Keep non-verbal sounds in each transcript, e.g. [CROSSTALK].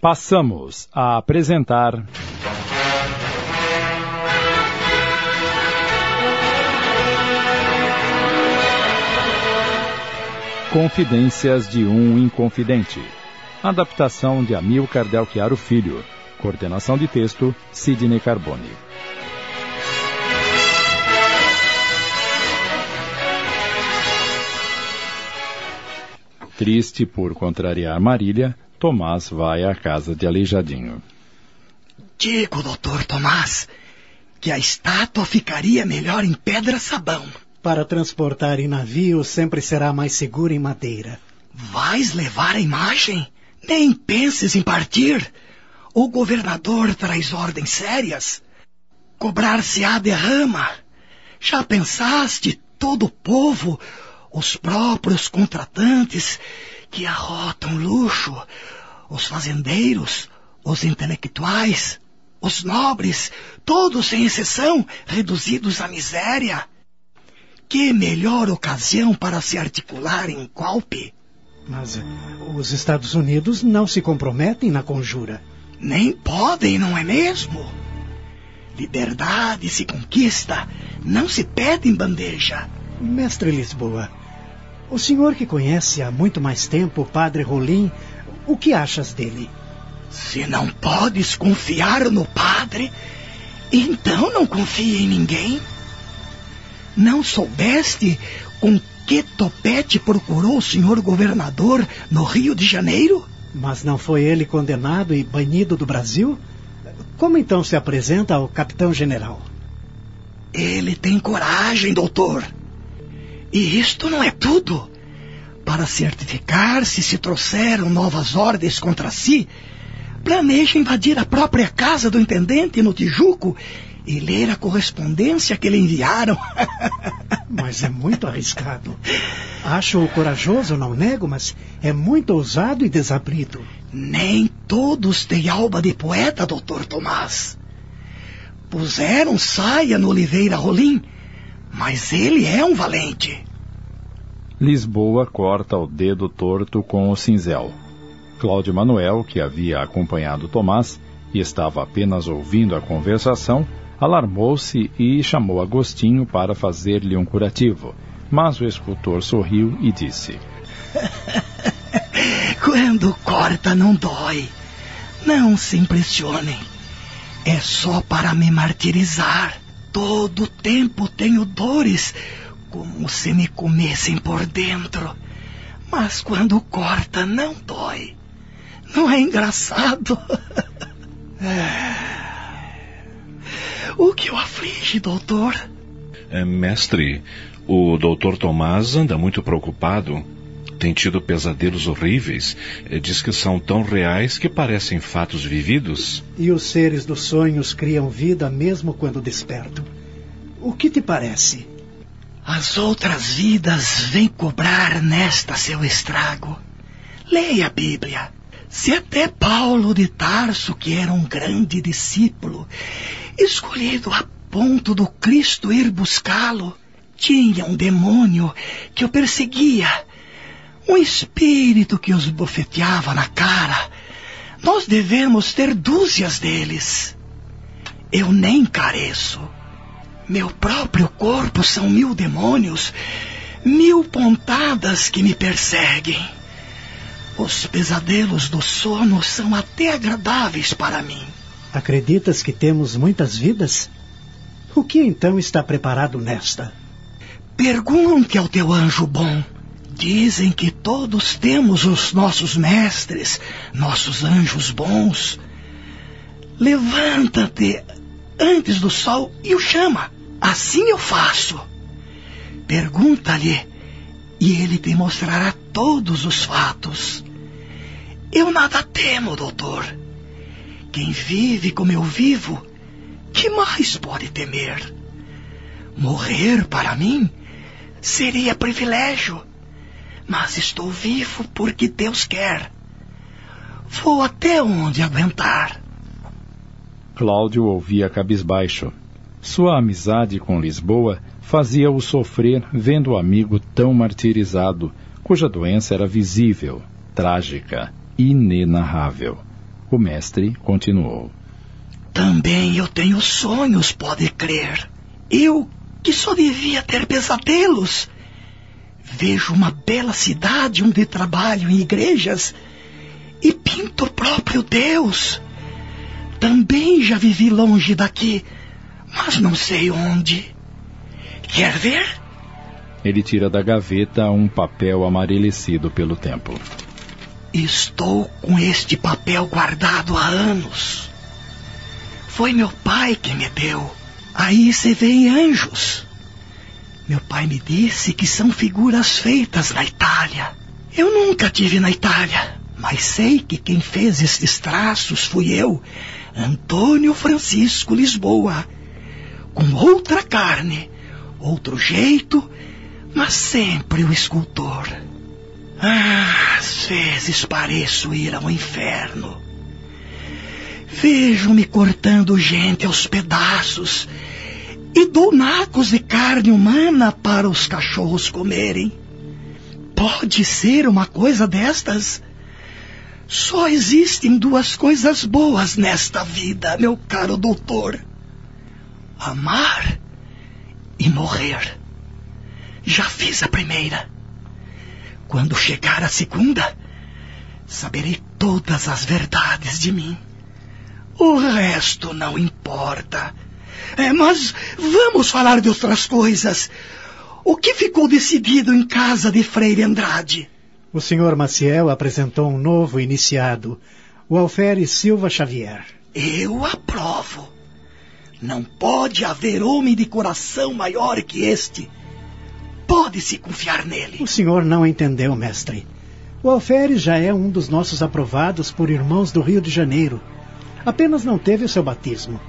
Passamos a apresentar. Confidências de um Inconfidente. Adaptação de Amilcar Chiaro Filho. Coordenação de texto, Sidney Carbone. Triste por contrariar Marília, Tomás vai à casa de Aleijadinho. Digo, doutor Tomás, que a estátua ficaria melhor em pedra-sabão. Para transportar em navio sempre será mais seguro em madeira. Vais levar a imagem? Nem penses em partir. O governador traz ordens sérias. Cobrar-se-á derrama. Já pensaste todo o povo, os próprios contratantes que arrotam luxo, os fazendeiros, os intelectuais, os nobres, todos sem exceção, reduzidos à miséria? Que melhor ocasião para se articular em golpe? Mas os Estados Unidos não se comprometem na conjura. Nem podem, não é mesmo? Liberdade se conquista, não se pede em bandeja. Mestre Lisboa, o senhor que conhece há muito mais tempo o padre Rolim, o que achas dele? Se não podes confiar no padre, então não confie em ninguém. Não soubeste com que topete procurou o senhor governador no Rio de Janeiro? Mas não foi ele condenado e banido do Brasil? Como então se apresenta ao capitão-general? Ele tem coragem, doutor. E isto não é tudo. Para certificar-se se trouxeram novas ordens contra si, planeja invadir a própria casa do intendente no Tijuco e ler a correspondência que lhe enviaram. [LAUGHS] mas é muito arriscado. Acho-o corajoso, não nego, mas é muito ousado e desabrido. Nem todos têm alma de poeta, doutor Tomás. Puseram saia no Oliveira Rolim, mas ele é um valente. Lisboa corta o dedo torto com o cinzel. Cláudio Manuel, que havia acompanhado Tomás e estava apenas ouvindo a conversação, alarmou-se e chamou Agostinho para fazer-lhe um curativo. Mas o escultor sorriu e disse: [LAUGHS] Quando corta não dói. Não se impressionem. É só para me martirizar. Todo tempo tenho dores, como se me comessem por dentro. Mas quando corta não dói. Não é engraçado? [LAUGHS] O que o aflige, doutor? É, mestre, o doutor Tomás anda muito preocupado. Tem tido pesadelos horríveis. É, diz que são tão reais que parecem fatos vividos. E os seres dos sonhos criam vida mesmo quando despertam. O que te parece? As outras vidas vêm cobrar nesta seu estrago. Leia a Bíblia. Se até Paulo de Tarso, que era um grande discípulo, escolhido a ponto do Cristo ir buscá-lo, tinha um demônio que o perseguia, um espírito que os bofeteava na cara. Nós devemos ter dúzias deles. Eu nem careço. Meu próprio corpo são mil demônios, mil pontadas que me perseguem. Os pesadelos do sono são até agradáveis para mim. Acreditas que temos muitas vidas? O que então está preparado nesta? Pergunte ao teu anjo bom. Dizem que todos temos os nossos mestres, nossos anjos bons. Levanta-te antes do sol e o chama. Assim eu faço. Pergunta-lhe e ele te mostrará todos os fatos. Eu nada temo, doutor. Quem vive como eu vivo, que mais pode temer? Morrer para mim seria privilégio, mas estou vivo porque Deus quer. Vou até onde aguentar. Cláudio ouvia cabisbaixo. Sua amizade com Lisboa fazia-o sofrer vendo o amigo tão martirizado, cuja doença era visível, trágica, inenarrável. O mestre continuou. Também eu tenho sonhos, pode crer. Eu, que só devia ter pesadelos, vejo uma bela cidade onde trabalho em igrejas e pinto o próprio Deus. Também já vivi longe daqui, mas não sei onde. Quer ver? Ele tira da gaveta um papel amarelecido pelo tempo. Estou com este papel guardado há anos. Foi meu pai que me deu. Aí se vê anjos. Meu pai me disse que são figuras feitas na Itália. Eu nunca tive na Itália, mas sei que quem fez estes traços fui eu, Antônio Francisco Lisboa. Com outra carne, outro jeito, mas sempre o escultor. Às vezes pareço ir ao inferno. Vejo-me cortando gente aos pedaços e dou nacos de carne humana para os cachorros comerem. Pode ser uma coisa destas? Só existem duas coisas boas nesta vida, meu caro doutor: amar e morrer. Já fiz a primeira. Quando chegar a segunda, saberei todas as verdades de mim. O resto não importa. É, mas vamos falar de outras coisas. O que ficou decidido em casa de Freire Andrade? O senhor Maciel apresentou um novo iniciado, o Alferes Silva Xavier. Eu aprovo. Não pode haver homem de coração maior que este. Pode-se confiar nele. O senhor não entendeu, mestre. O Alferes já é um dos nossos aprovados por irmãos do Rio de Janeiro. Apenas não teve o seu batismo.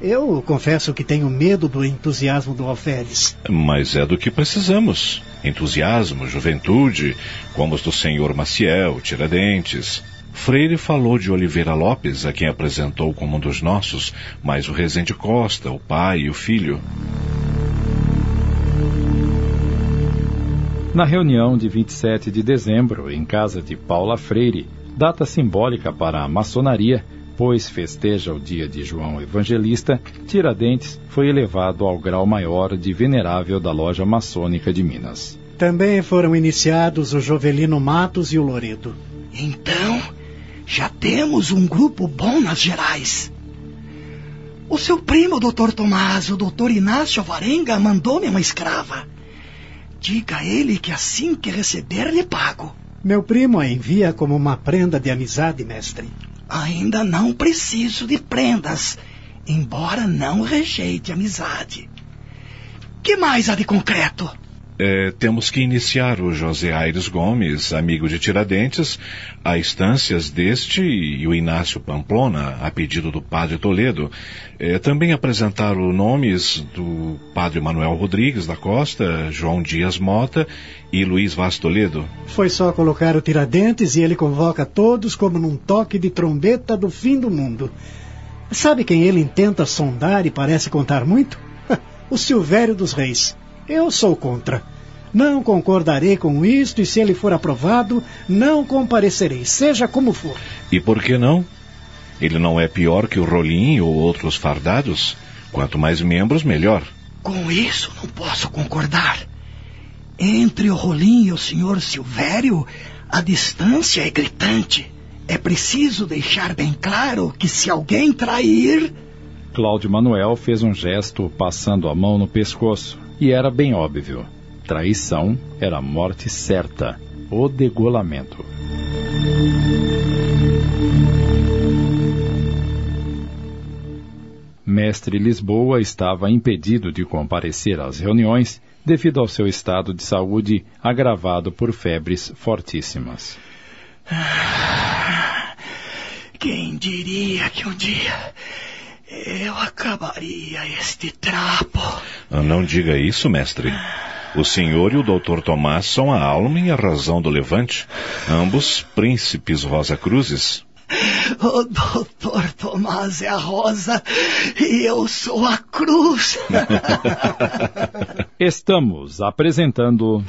Eu confesso que tenho medo do entusiasmo do Alferes. Mas é do que precisamos. Entusiasmo, juventude, como os do senhor Maciel, Tiradentes. Freire falou de Oliveira Lopes, a quem apresentou como um dos nossos, mas o Rezende Costa, o pai e o filho. Na reunião de 27 de dezembro, em casa de Paula Freire, data simbólica para a maçonaria, pois festeja o dia de João Evangelista, Tiradentes foi elevado ao grau maior de venerável da loja maçônica de Minas. Também foram iniciados o Jovelino Matos e o Loredo. Então, já temos um grupo bom nas gerais. O seu primo, doutor Tomás, o doutor Inácio Varenga, mandou-me uma escrava. Diga a ele que assim que receber, lhe pago. Meu primo a envia como uma prenda de amizade, mestre. Ainda não preciso de prendas, embora não rejeite amizade. Que mais há de concreto? É, temos que iniciar o José Aires Gomes, amigo de Tiradentes, a instâncias deste e o Inácio Pamplona, a pedido do padre Toledo. É, também apresentar os nomes do padre Manuel Rodrigues da Costa, João Dias Mota e Luiz Vaz Toledo. Foi só colocar o Tiradentes e ele convoca todos como num toque de trombeta do fim do mundo. Sabe quem ele intenta sondar e parece contar muito? [LAUGHS] o Silvério dos Reis. Eu sou contra. Não concordarei com isto e se ele for aprovado, não comparecerei, seja como for. E por que não? Ele não é pior que o Rolim ou outros fardados? Quanto mais membros, melhor. Com isso não posso concordar. Entre o Rolim e o senhor Silvério, a distância é gritante. É preciso deixar bem claro que se alguém trair. Cláudio Manuel fez um gesto passando a mão no pescoço, e era bem óbvio. Traição era morte certa, o degolamento. Mestre Lisboa estava impedido de comparecer às reuniões devido ao seu estado de saúde agravado por febres fortíssimas. Quem diria que um dia eu acabaria este trapo? Não diga isso, mestre. O senhor e o doutor Tomás são a alma e a razão do levante, ambos príncipes Rosa Cruzes. O doutor Tomás é a rosa e eu sou a cruz. [LAUGHS] Estamos apresentando.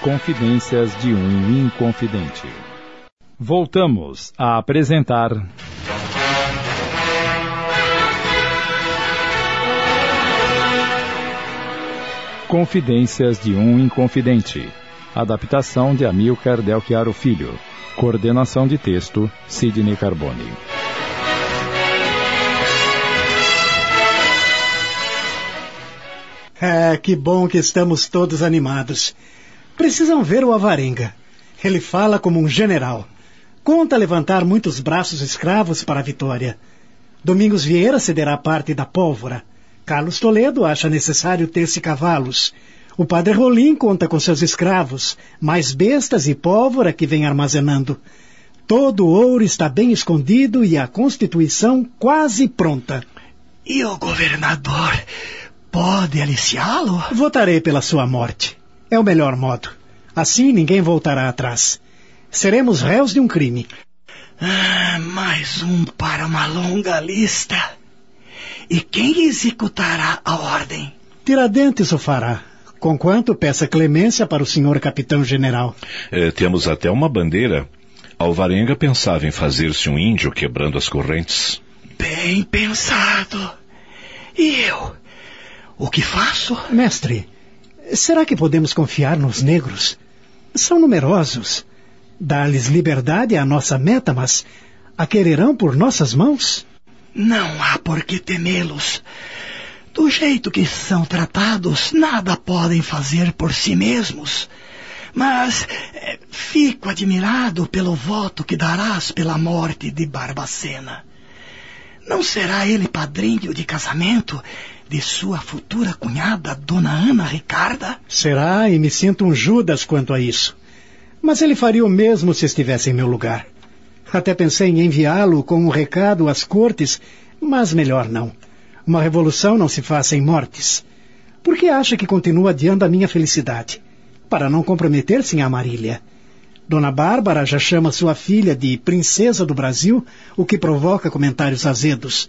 Confidências de um Inconfidente. Voltamos a apresentar. Confidências de um Inconfidente. Adaptação de Amilcar Del Chiaro Filho. Coordenação de texto, Sidney Carbone. É, que bom que estamos todos animados. Precisam ver o Avarenga. Ele fala como um general. Conta levantar muitos braços escravos para a vitória. Domingos Vieira cederá parte da pólvora. Carlos Toledo acha necessário ter-se cavalos. O padre Rolim conta com seus escravos, mais bestas e pólvora que vem armazenando. Todo o ouro está bem escondido e a Constituição quase pronta. E o governador pode aliciá-lo? Votarei pela sua morte. É o melhor modo. Assim ninguém voltará atrás. Seremos réus de um crime. Ah, mais um para uma longa lista. E quem executará a ordem? Tiradentes o fará. Conquanto peça clemência para o senhor capitão-general. É, temos até uma bandeira. Alvarenga pensava em fazer-se um índio quebrando as correntes. Bem pensado. E eu? O que faço? Mestre, será que podemos confiar nos negros? São numerosos. Dar-lhes liberdade é a nossa meta, mas a quererão por nossas mãos? Não há por que temê-los. Do jeito que são tratados, nada podem fazer por si mesmos. Mas é, fico admirado pelo voto que darás pela morte de Barbacena. Não será ele padrinho de casamento de sua futura cunhada, Dona Ana Ricarda? Será, e me sinto um Judas quanto a isso. Mas ele faria o mesmo se estivesse em meu lugar. Até pensei em enviá-lo com um recado às cortes, mas melhor não. Uma revolução não se faz sem mortes. Por que acha que continua adiando a minha felicidade? Para não comprometer-se em Amarília. Dona Bárbara já chama sua filha de princesa do Brasil, o que provoca comentários azedos.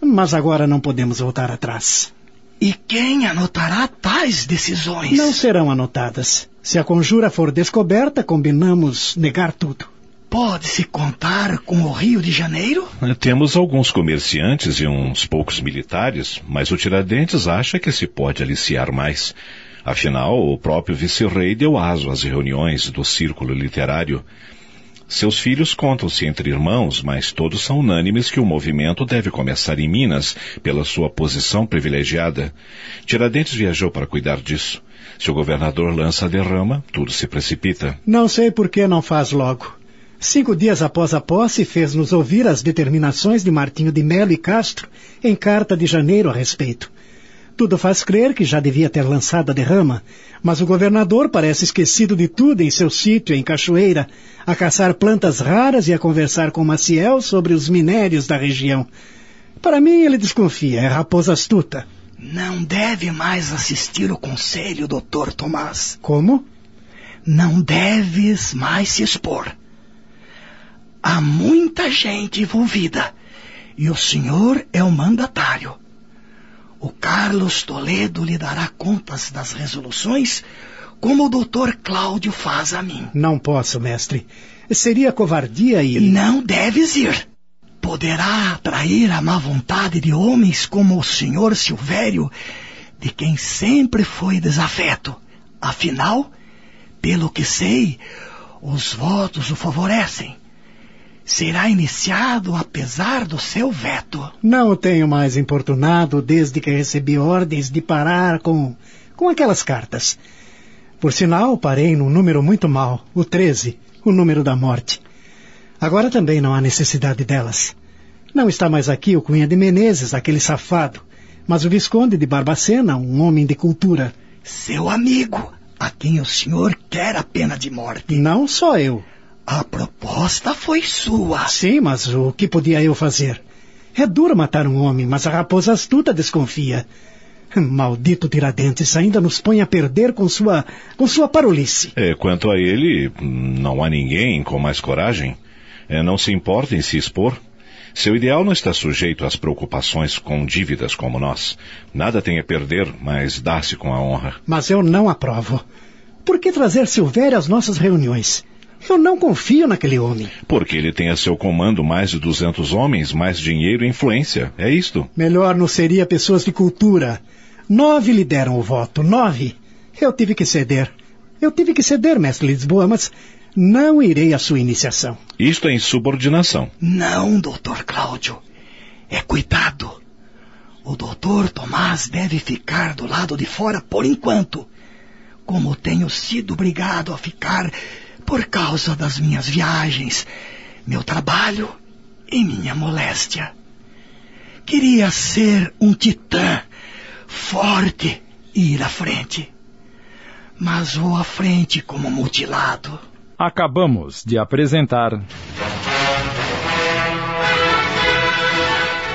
Mas agora não podemos voltar atrás. E quem anotará tais decisões? Não serão anotadas. Se a conjura for descoberta, combinamos negar tudo. Pode-se contar com o Rio de Janeiro? Temos alguns comerciantes e uns poucos militares, mas o Tiradentes acha que se pode aliciar mais. Afinal, o próprio vice-rei deu aso às reuniões do círculo literário. Seus filhos contam-se entre irmãos, mas todos são unânimes que o movimento deve começar em Minas, pela sua posição privilegiada. Tiradentes viajou para cuidar disso. Se o governador lança a derrama, tudo se precipita. Não sei por que não faz logo. Cinco dias após a posse, fez-nos ouvir as determinações de Martinho de Melo e Castro em carta de janeiro a respeito. Tudo faz crer que já devia ter lançado a derrama, mas o governador parece esquecido de tudo em seu sítio em Cachoeira, a caçar plantas raras e a conversar com Maciel sobre os minérios da região. Para mim, ele desconfia, é raposa astuta. Não deve mais assistir o conselho, doutor Tomás. Como? Não deves mais se expor. Há muita gente envolvida e o senhor é o mandatário. O Carlos Toledo lhe dará contas das resoluções, como o doutor Cláudio faz a mim. Não posso, mestre. Seria covardia e. Não deves ir. Poderá atrair a má vontade de homens como o senhor Silvério, de quem sempre foi desafeto. Afinal, pelo que sei, os votos o favorecem será iniciado apesar do seu veto. Não o tenho mais importunado desde que recebi ordens de parar com, com aquelas cartas. Por sinal, parei num número muito mau, o 13, o número da morte. Agora também não há necessidade delas. Não está mais aqui o Cunha de Menezes, aquele safado, mas o Visconde de Barbacena, um homem de cultura. Seu amigo, a quem o senhor quer a pena de morte. Não só eu. A proposta foi sua. Sim, mas o que podia eu fazer? É duro matar um homem, mas a raposa astuta desconfia. Maldito Tiradentes ainda nos põe a perder com sua, com sua parolice. É, quanto a ele, não há ninguém com mais coragem. É, não se importa em se expor. Seu ideal não está sujeito às preocupações com dívidas como nós. Nada tem a perder, mas dá-se com a honra. Mas eu não aprovo. Por que trazer Silvério às nossas reuniões? Eu não confio naquele homem. Porque ele tem a seu comando mais de 200 homens, mais dinheiro e influência. É isto. Melhor não seria pessoas de cultura. Nove lhe deram o voto. Nove. Eu tive que ceder. Eu tive que ceder, mestre Lisboa, mas não irei à sua iniciação. Isto é insubordinação. Não, doutor Cláudio. É cuidado. O doutor Tomás deve ficar do lado de fora por enquanto. Como tenho sido obrigado a ficar por causa das minhas viagens, meu trabalho e minha moléstia. Queria ser um titã, forte e ir à frente. Mas vou à frente como mutilado. Acabamos de apresentar.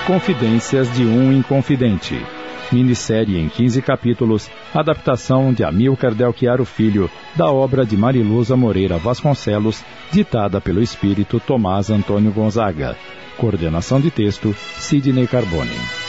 Confidências de um Inconfidente. Minissérie em 15 capítulos, adaptação de Amilcar Delchiaro Filho, da obra de Mariluza Moreira Vasconcelos, ditada pelo espírito Tomás Antônio Gonzaga. Coordenação de texto, Sidney Carbone.